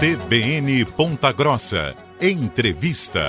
CBN Ponta Grossa. Entrevista.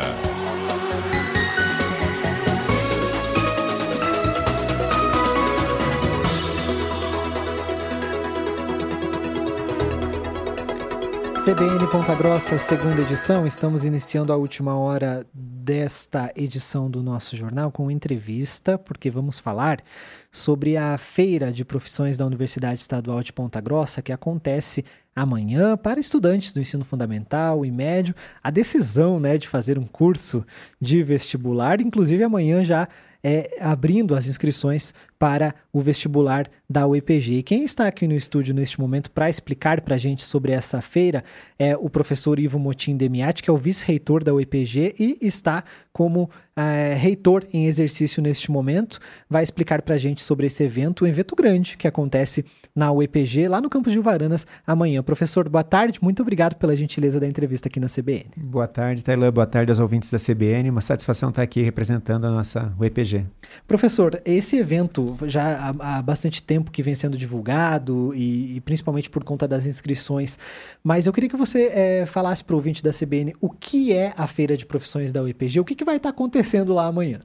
CBN Ponta Grossa, segunda edição. Estamos iniciando a última hora desta edição do nosso jornal com entrevista, porque vamos falar sobre a Feira de Profissões da Universidade Estadual de Ponta Grossa, que acontece amanhã para estudantes do ensino fundamental e médio. A decisão né, de fazer um curso de vestibular, inclusive amanhã já é, abrindo as inscrições para o vestibular da UEPG. E quem está aqui no estúdio neste momento para explicar para a gente sobre essa feira é o professor Ivo Motim Demiati, que é o vice-reitor da UEPG e está como é, reitor em exercício neste momento. Vai explicar para a gente sobre esse evento, um evento grande que acontece na UEPG, lá no campus de Uvaranas, amanhã. Professor, boa tarde, muito obrigado pela gentileza da entrevista aqui na CBN. Boa tarde, Tailã, boa tarde aos ouvintes da CBN, uma satisfação estar aqui representando a nossa UEPG. Professor, esse evento já há, há, bastante tempo que vem sendo divulgado e, e, principalmente por conta das inscrições. Mas eu queria que você é, falasse para o ouvinte da CBN o que é a Feira de Profissões da UEPG, o que, que vai estar tá acontecendo lá amanhã.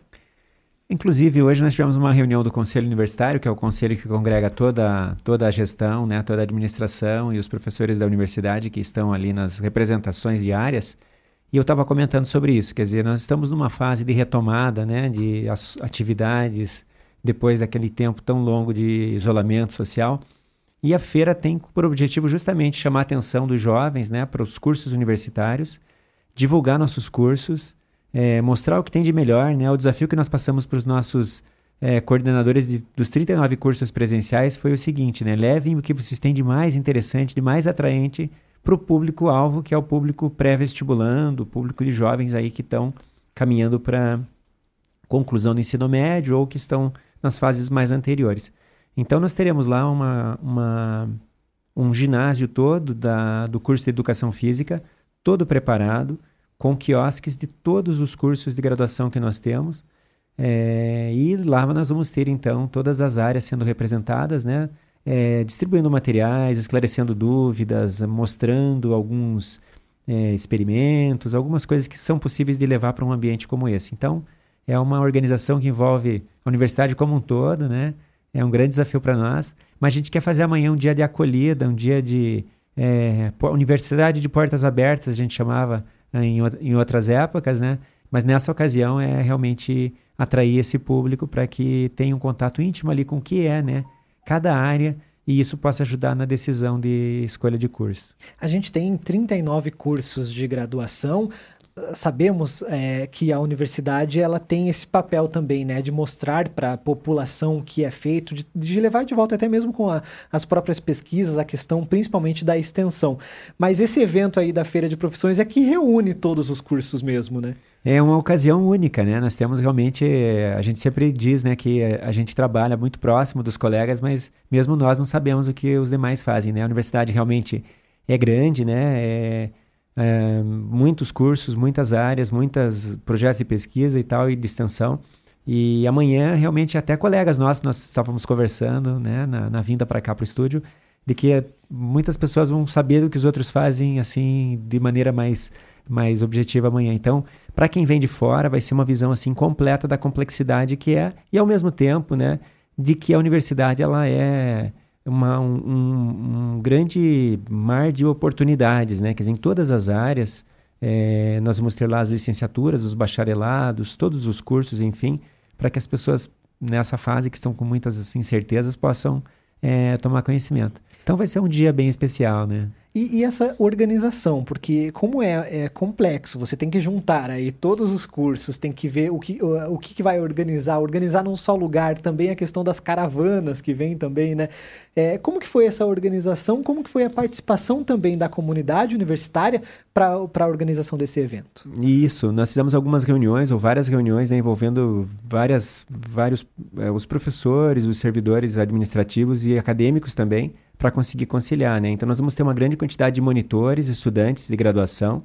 Inclusive, hoje nós tivemos uma reunião do Conselho Universitário, que é o conselho que congrega toda, toda a gestão, né, toda a administração e os professores da universidade que estão ali nas representações diárias. E eu estava comentando sobre isso, quer dizer, nós estamos numa fase de retomada né, de atividades, depois daquele tempo tão longo de isolamento social. E a feira tem por objetivo justamente chamar a atenção dos jovens né, para os cursos universitários, divulgar nossos cursos, é, mostrar o que tem de melhor. Né? O desafio que nós passamos para os nossos é, coordenadores de, dos 39 cursos presenciais foi o seguinte: né? levem o que vocês têm de mais interessante, de mais atraente para o público-alvo, que é o público pré-vestibulando, o público de jovens aí que estão caminhando para conclusão do ensino médio ou que estão nas fases mais anteriores. Então, nós teremos lá uma, uma, um ginásio todo da, do curso de Educação Física, todo preparado, com quiosques de todos os cursos de graduação que nós temos. É, e lá nós vamos ter, então, todas as áreas sendo representadas, né? É, distribuindo materiais, esclarecendo dúvidas, mostrando alguns é, experimentos, algumas coisas que são possíveis de levar para um ambiente como esse. Então, é uma organização que envolve a universidade como um todo, né? É um grande desafio para nós. Mas a gente quer fazer amanhã um dia de acolhida, um dia de é, universidade de portas abertas, a gente chamava né, em, em outras épocas, né? Mas nessa ocasião é realmente atrair esse público para que tenha um contato íntimo ali com o que é, né? Cada área e isso possa ajudar na decisão de escolha de curso. A gente tem 39 cursos de graduação, sabemos é, que a universidade ela tem esse papel também, né, de mostrar para a população o que é feito, de, de, levar de volta até mesmo com a, as próprias pesquisas, a questão principalmente da extensão. Mas esse evento aí da Feira de Profissões é que reúne todos os cursos mesmo, né? É uma ocasião única, né? Nós temos realmente, a gente sempre diz, né, que a gente trabalha muito próximo dos colegas, mas mesmo nós não sabemos o que os demais fazem, né? A universidade realmente é grande, né? É é, muitos cursos, muitas áreas, muitos projetos de pesquisa e tal, e de extensão. E amanhã, realmente, até colegas nossos, nós estávamos conversando, né, na, na vinda para cá para o estúdio, de que muitas pessoas vão saber do que os outros fazem, assim, de maneira mais, mais objetiva amanhã. Então, para quem vem de fora, vai ser uma visão, assim, completa da complexidade que é, e ao mesmo tempo, né, de que a universidade, ela é uma, um, um, grande mar de oportunidades, né? Quer dizer, em todas as áreas, é, nós vamos ter lá as licenciaturas, os bacharelados, todos os cursos, enfim, para que as pessoas nessa fase que estão com muitas incertezas possam é, tomar conhecimento. Então vai ser um dia bem especial, né? E, e, essa organização, porque como é, é, complexo, você tem que juntar aí todos os cursos, tem que ver o que, o, o que vai organizar, organizar num só lugar, também a questão das caravanas que vem também, né? É, como que foi essa organização, como que foi a participação também da comunidade universitária para a organização desse evento? Isso, nós fizemos algumas reuniões, ou várias reuniões, né, envolvendo várias, vários, é, os professores, os servidores administrativos e acadêmicos também, para conseguir conciliar, né? Então nós vamos ter uma grande quantidade de monitores, estudantes de graduação,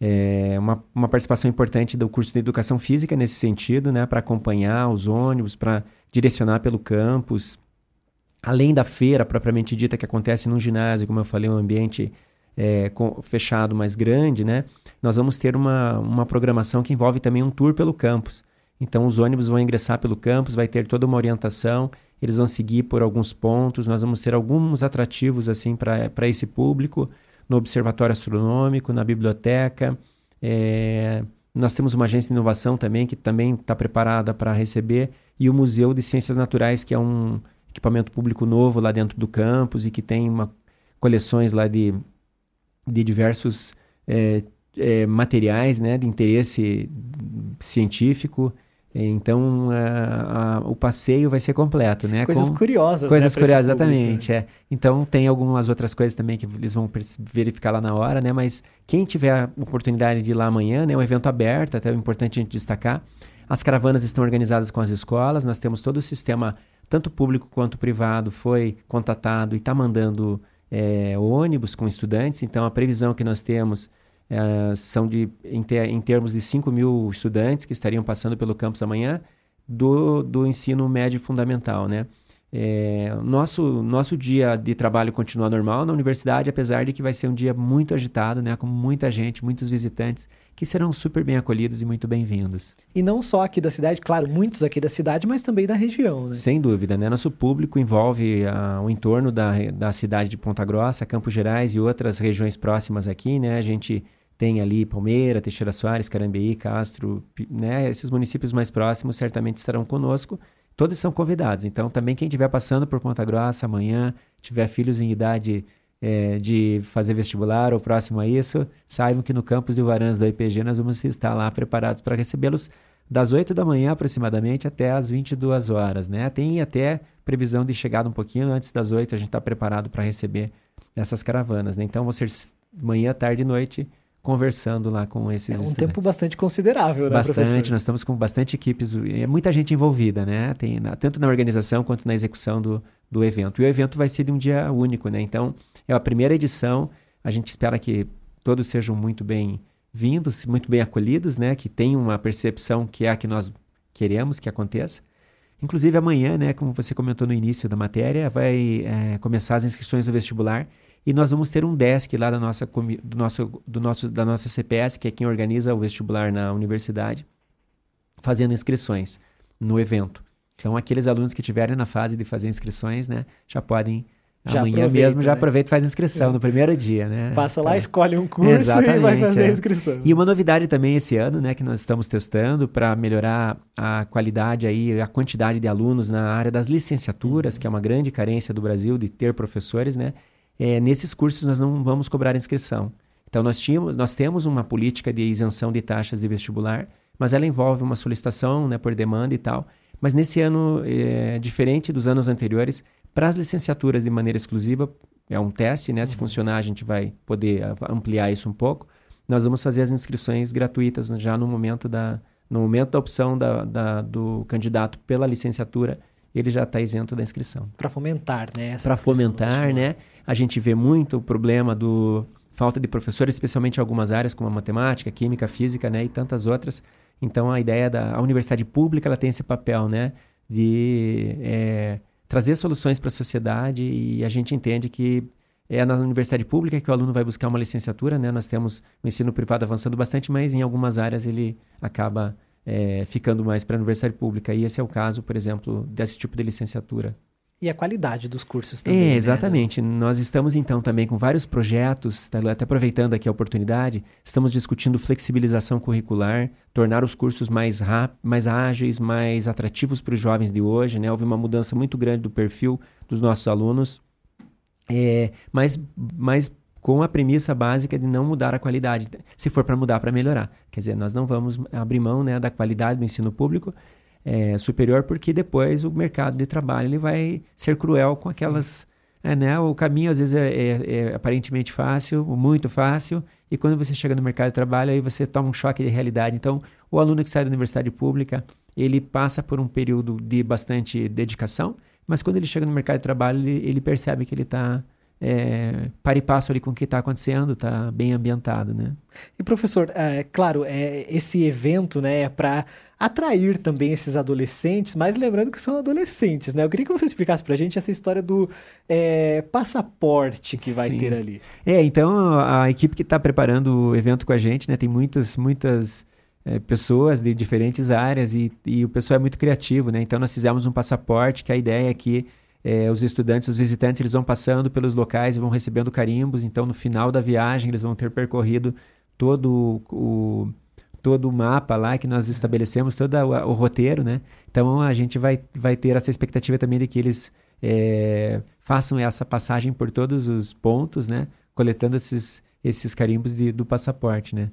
é, uma, uma participação importante do curso de educação física nesse sentido, né? Para acompanhar os ônibus, para direcionar pelo campus, além da feira propriamente dita que acontece num ginásio, como eu falei, um ambiente é, com, fechado, mais grande, né? Nós vamos ter uma, uma programação que envolve também um tour pelo campus. Então, os ônibus vão ingressar pelo campus, vai ter toda uma orientação, eles vão seguir por alguns pontos, nós vamos ter alguns atrativos assim para esse público, no Observatório Astronômico, na biblioteca. É, nós temos uma agência de inovação também, que também está preparada para receber, e o Museu de Ciências Naturais, que é um equipamento público novo lá dentro do campus e que tem uma, coleções lá de, de diversos é, é, materiais né, de interesse científico. Então, a, a, o passeio vai ser completo, né? Coisas Com, curiosas, Coisas né, curiosas, exatamente, é. Então, tem algumas outras coisas também que eles vão verificar lá na hora, né? Mas quem tiver a oportunidade de ir lá amanhã, né? É um evento aberto, até é importante a gente destacar. As caravanas estão organizadas com as escolas, nós temos todo o sistema, tanto público quanto privado, foi contatado e está mandando é, ônibus com estudantes. Então, a previsão que nós temos é, são de, em, ter, em, termos de 5 mil estudantes que estariam passando pelo campus amanhã do, do ensino médio fundamental, né? É, nosso, nosso dia de trabalho continua normal na universidade, apesar de que vai ser um dia muito agitado, né, com muita gente, muitos visitantes, que serão super bem acolhidos e muito bem-vindos. E não só aqui da cidade, claro, muitos aqui da cidade, mas também da região, né? Sem dúvida, né? Nosso público envolve uh, o entorno da, da cidade de Ponta Grossa, Campos Gerais e outras regiões próximas aqui, né? A gente tem ali Palmeira, Teixeira Soares, Carambeí, Castro, né? Esses municípios mais próximos certamente estarão conosco. Todos são convidados. Então, também quem estiver passando por Ponta Grossa amanhã, tiver filhos em idade é, de fazer vestibular ou próximo a isso, saibam que no campus de Varãs da IPG nós vamos estar lá preparados para recebê-los das 8 da manhã aproximadamente até as 22 horas, né? Tem até previsão de chegada um pouquinho antes das 8, a gente está preparado para receber essas caravanas, né? Então, vão ser manhã, tarde e noite conversando lá com esses É um estudantes. tempo bastante considerável, né, Bastante, professor? nós estamos com bastante equipes, é muita gente envolvida, né? Tem, na, tanto na organização quanto na execução do, do evento. E o evento vai ser de um dia único, né? Então, é a primeira edição, a gente espera que todos sejam muito bem-vindos, muito bem acolhidos, né? Que tenham uma percepção que é a que nós queremos que aconteça. Inclusive amanhã, né, como você comentou no início da matéria, vai é, começar as inscrições do vestibular e nós vamos ter um desk lá da nossa, do nosso, do nosso, da nossa CPS, que é quem organiza o vestibular na universidade, fazendo inscrições no evento. Então, aqueles alunos que estiverem na fase de fazer inscrições, né, já podem Já amanhã mesmo já né? aproveita e faz inscrição É. no primeiro dia, né? Passa lá, Então, escolhe um curso e Exatamente, vai fazer é. a inscrição. e uma novidade também esse ano, né, que nós estamos testando para melhorar a qualidade aí, a quantidade de alunos na área das licenciaturas, que é uma grande carência do Brasil de ter professores, né? É, nesses cursos nós não vamos cobrar inscrição. Então nós tínhamos, nós temos uma política de isenção de taxas de vestibular, mas ela envolve uma solicitação, né, por demanda e tal. Mas nesse ano, é, diferente dos anos anteriores, para as licenciaturas de maneira exclusiva, é um teste, né? Se funcionar, a gente vai poder ampliar isso um pouco. Nós vamos fazer as inscrições gratuitas já no momento da, no momento da opção da, da- do candidato pela licenciatura, ele já está isento da inscrição. Para fomentar, né? Para fomentar, né? A gente vê muito o problema do falta de professores, especialmente em algumas áreas como a matemática, química, física, né, e tantas outras. Então a ideia da a universidade pública ela tem esse papel, né, de é, trazer soluções para a sociedade e a gente entende que é na universidade pública que o aluno vai buscar uma licenciatura, né? Nós temos o ensino privado avançando bastante, mas em algumas áreas ele acaba é, ficando mais para a universidade pública. E esse é o caso, por exemplo, desse tipo de licenciatura. E a qualidade dos cursos também. É, né? exatamente. Nós estamos então também com vários projetos, tá, até aproveitando aqui a oportunidade, estamos discutindo flexibilização curricular, tornar os cursos mais rápidos, mais ágeis, mais atrativos para os jovens de hoje, né? Houve uma mudança muito grande do perfil dos nossos alunos, é, mas, mas com a premissa básica de não mudar a qualidade, se for para mudar, para melhorar. Quer dizer, nós não vamos abrir mão né, da qualidade do ensino público, é, superior, porque depois o mercado de trabalho ele vai ser cruel com aquelas. É, né? O caminho às vezes é, é- é aparentemente fácil, muito fácil, e quando você chega no mercado de trabalho, aí você toma um choque de realidade. Então, o aluno que sai da universidade pública, ele passa por um período de bastante dedicação, mas quando ele chega no mercado de trabalho, ele, ele percebe que ele está é, para e passo ali com o que está acontecendo, está bem ambientado, né? E professor, é claro, é, esse evento, né, é para atrair também esses adolescentes, mas lembrando que são adolescentes, né? Eu queria que você explicasse para a gente essa história do é, passaporte que vai Sim. ter ali. É, então a equipe que está preparando o evento com a gente, né, tem muitas, muitas é, pessoas de diferentes áreas e, e o pessoal é muito criativo, né? Então nós fizemos um passaporte que a ideia é que é, os estudantes, os visitantes, eles vão passando pelos locais e vão recebendo carimbos. Então, no final da viagem, eles vão ter percorrido todo o, todo o mapa lá que nós estabelecemos, todo o, o roteiro, né? Então, a gente vai, vai ter essa expectativa também de que eles é, façam essa passagem por todos os pontos, né? Coletando esses, esses carimbos de, do passaporte, né?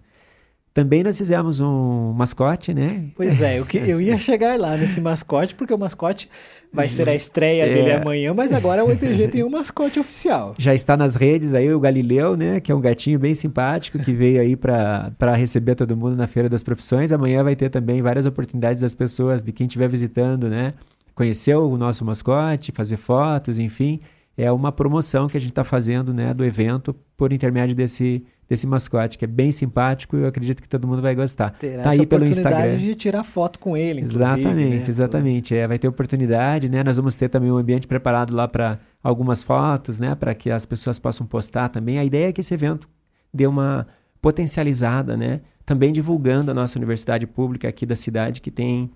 Também nós fizemos um mascote, né? Pois é, eu, que, eu ia chegar lá nesse mascote, porque o mascote vai ser a estreia é. dele amanhã, mas agora o EPG tem um mascote oficial. Já está nas redes aí o Galileu, né? Que é um gatinho bem simpático que veio aí para receber todo mundo na Feira das Profissões. Amanhã vai ter também várias oportunidades das pessoas, de quem estiver visitando, né? Conhecer o nosso mascote, fazer fotos, enfim. É uma promoção que a gente está fazendo, né? Do evento por intermédio desse desse mascote, que é bem simpático e eu acredito que todo mundo vai gostar. Terá tá aí pelo Instagram. de tirar foto com ele, Exatamente, né? exatamente. É, vai ter oportunidade, né? Nós vamos ter também um ambiente preparado lá para algumas fotos, né? Para que as pessoas possam postar também. A ideia é que esse evento dê uma potencializada, né? Também divulgando a nossa universidade pública aqui da cidade, que tem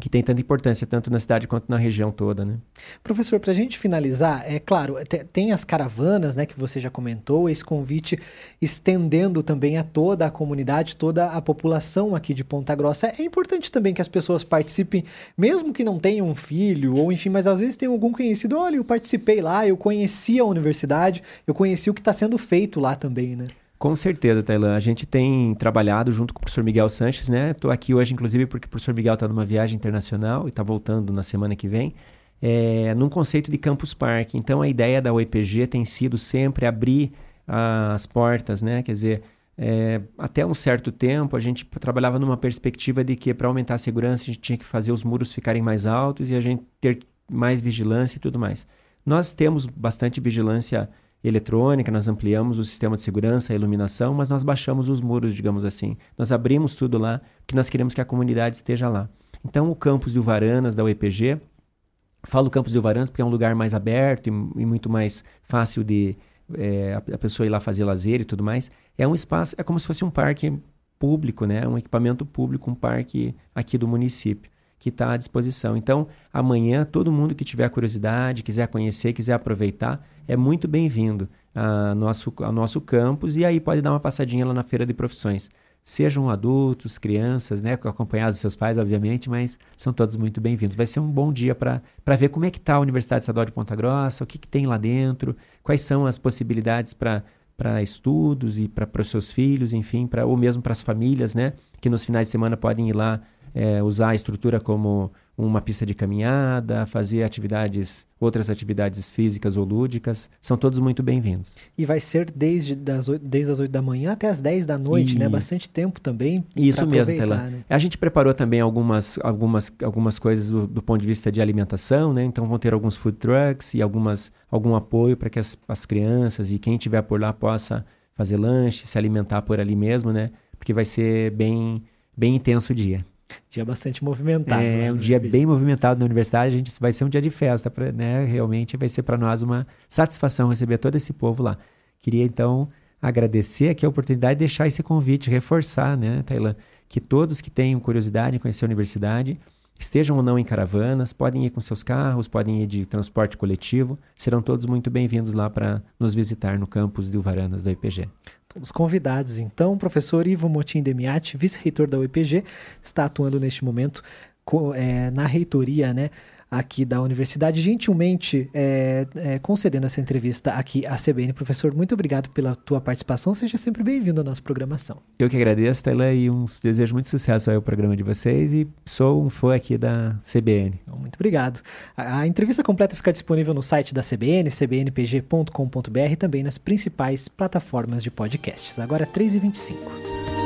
que tem tanta importância tanto na cidade quanto na região toda, né? Professor, para a gente finalizar, é claro, tem as caravanas, né, que você já comentou, esse convite estendendo também a toda a comunidade, toda a população aqui de Ponta Grossa. É importante também que as pessoas participem, mesmo que não tenham um filho, ou enfim, mas às vezes tem algum conhecido, olha, eu participei lá, eu conheci a universidade, eu conheci o que está sendo feito lá também, né? Com certeza, Tailan. A gente tem trabalhado junto com o professor Miguel Sanches, né? Estou aqui hoje, inclusive, porque o professor Miguel está numa viagem internacional e está voltando na semana que vem, é, num conceito de campus park. Então, a ideia da UEPG tem sido sempre abrir as portas, né? Quer dizer, é, até um certo tempo a gente trabalhava numa perspectiva de que para aumentar a segurança a gente tinha que fazer os muros ficarem mais altos e a gente ter mais vigilância e tudo mais. Nós temos bastante vigilância eletrônica, nós ampliamos o sistema de segurança, a iluminação, mas nós baixamos os muros, digamos assim. Nós abrimos tudo lá, porque nós queremos que a comunidade esteja lá. Então, o campus de Uvaranas, da UEPG, falo campus de Uvaranas porque é um lugar mais aberto e, e muito mais fácil de é, a, a pessoa ir lá fazer lazer e tudo mais. É um espaço, é como se fosse um parque público, né? Um equipamento público, um parque aqui do município que está à disposição. Então, amanhã, todo mundo que tiver curiosidade, quiser conhecer, quiser aproveitar, é muito bem-vindo ao nosso, ao nosso campus e aí pode dar uma passadinha lá na Feira de Profissões. Sejam adultos, crianças, né, acompanhados dos seus pais, obviamente, mas são todos muito bem-vindos. Vai ser um bom dia para ver como é que está a Universidade Estadual de Ponta Grossa, o que, que tem lá dentro, quais são as possibilidades para para estudos e para os seus filhos, enfim, para ou mesmo para as famílias, né, que nos finais de semana podem ir lá é, usar a estrutura como uma pista de caminhada, fazer atividades, outras atividades físicas ou lúdicas, são todos muito bem-vindos. E vai ser desde, das, desde as 8 da manhã até as 10 da noite, né? Isso. né? Bastante tempo também. Isso mesmo, Tela. Né? A gente preparou também algumas, algumas, algumas coisas do, do, ponto de vista de alimentação, né? Então vão ter alguns food trucks e algumas, algum apoio para que as, as crianças e quem estiver por lá possa fazer lanche, se alimentar por ali mesmo, né? Porque vai ser bem, bem intenso o dia. Dia bastante movimentado. É, né? um dia bem movimentado na universidade. A gente vai ser um dia de festa, pra, né? Realmente vai ser para nós uma satisfação receber todo esse povo lá. Queria então agradecer aqui a oportunidade de deixar esse convite, reforçar, né, Tailã, que todos que tenham curiosidade em conhecer a universidade, estejam ou não em caravanas, podem ir com seus carros, podem ir de transporte coletivo, serão todos muito bem-vindos lá para nos visitar no campus de Uvaranas da IPG. Todos convidados, então, o professor Ivo Motim Demiati, vice-reitor da UEPG, está atuando neste momento é, na reitoria, né? Aqui da universidade, gentilmente é, é, concedendo essa entrevista aqui à CBN. Professor, muito obrigado pela tua participação. Seja sempre bem-vindo à nossa programação. Eu que agradeço, Taylor, e um desejo muito sucesso ao programa de vocês e sou um fã aqui da CBN. Muito obrigado. A, a entrevista completa fica disponível no site da CBN, cbnpg.com.br e também nas principais plataformas de podcasts. Agora 3h25.